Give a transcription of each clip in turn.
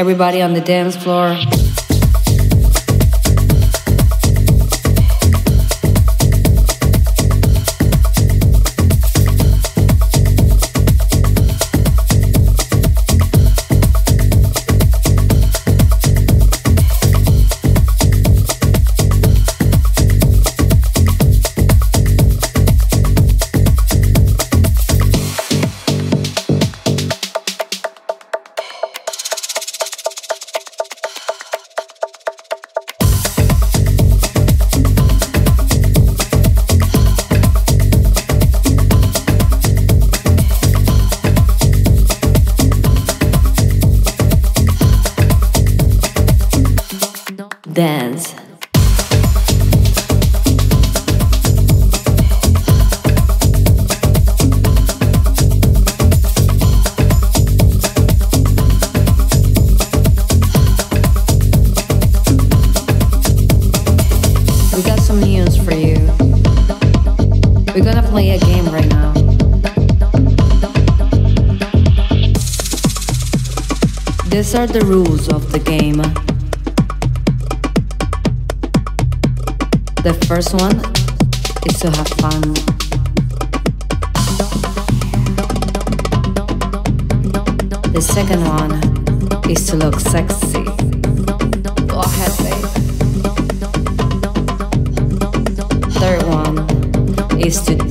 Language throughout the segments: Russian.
Everybody on the dance floor. Play a game right now. These are the rules of the game. The first one is to have fun. The second one is to look sexy. Go ahead, babe. Third one is to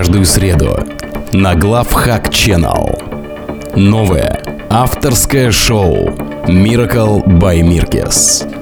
Каждую среду на Главхак Channel. Новое авторское шоу Miracle by Mirkes.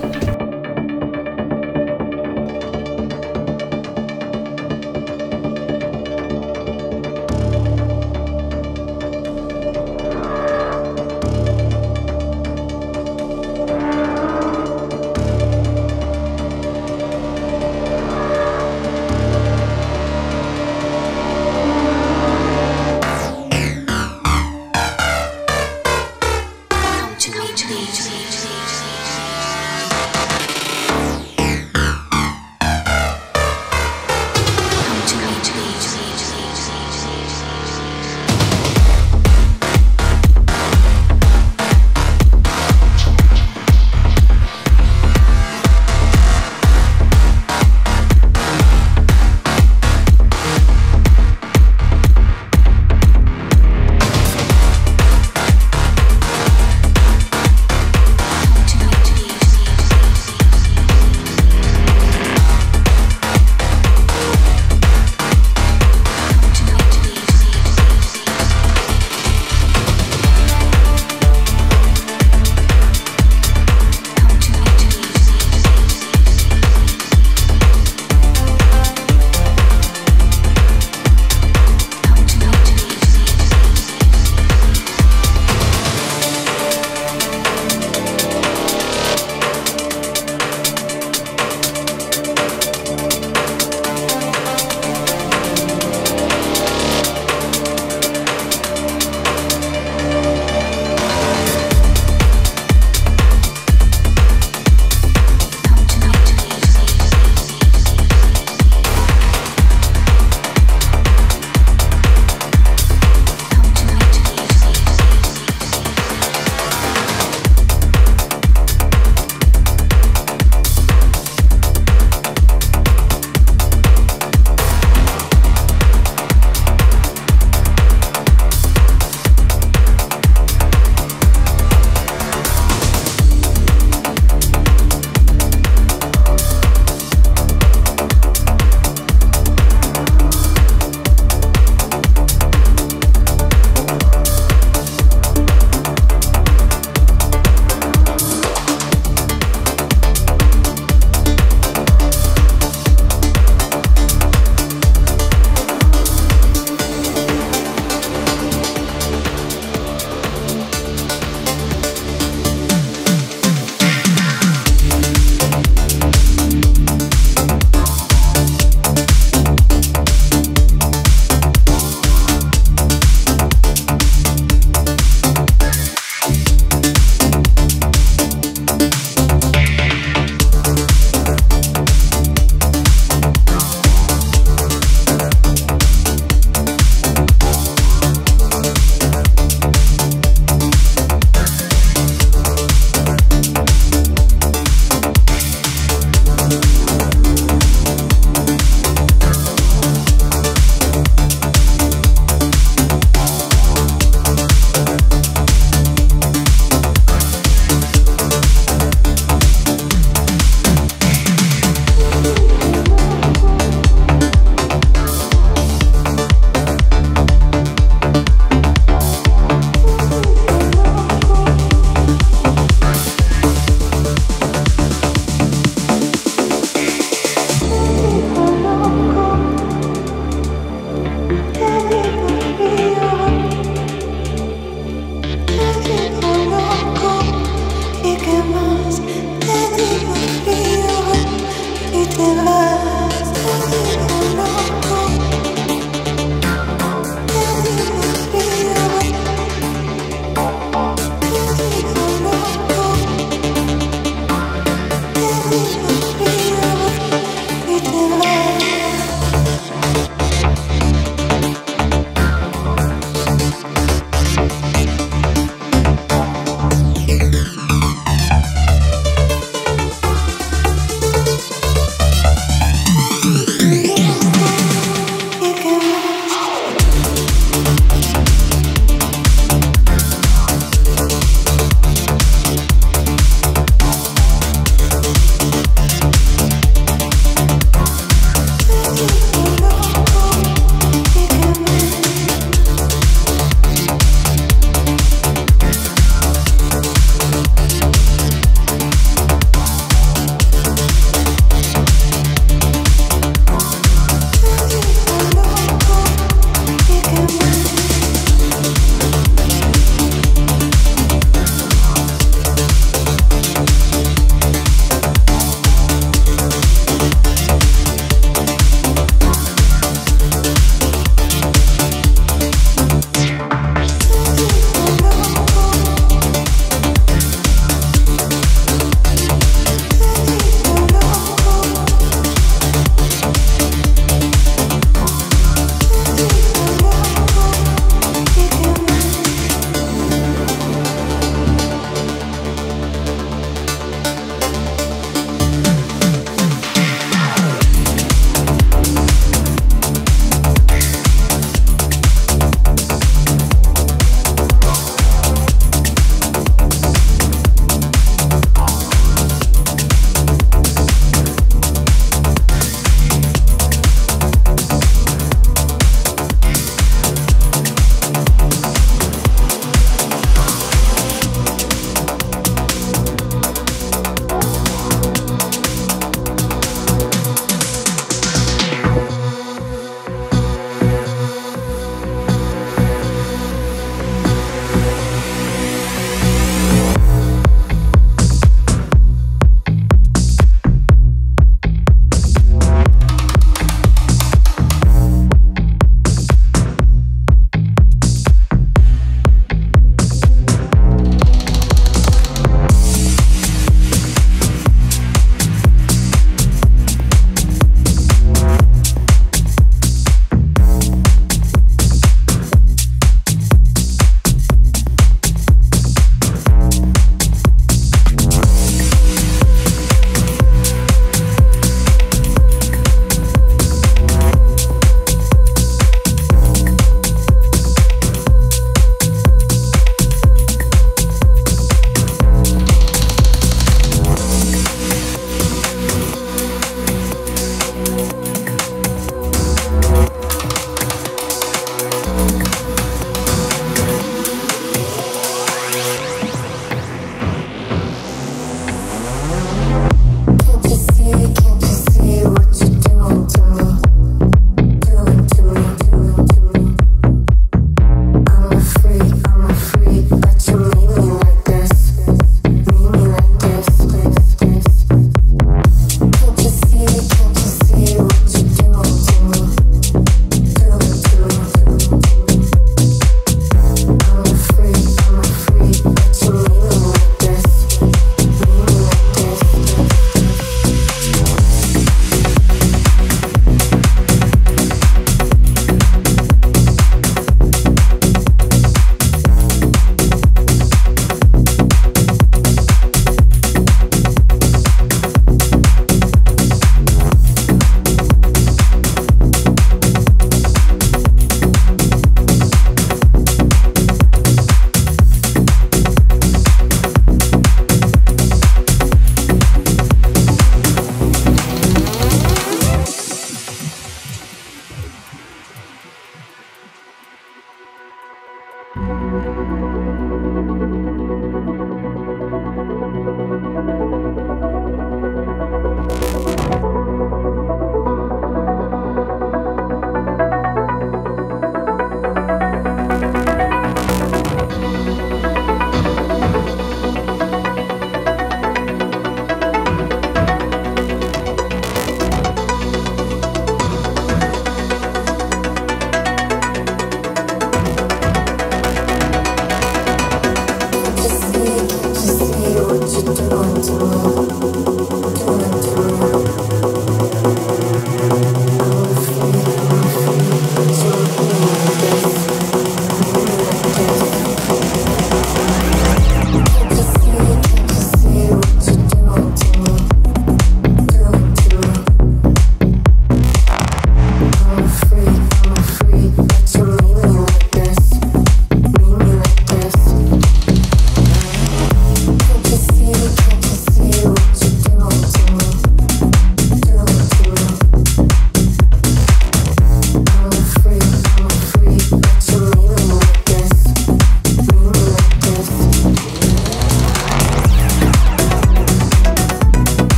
何?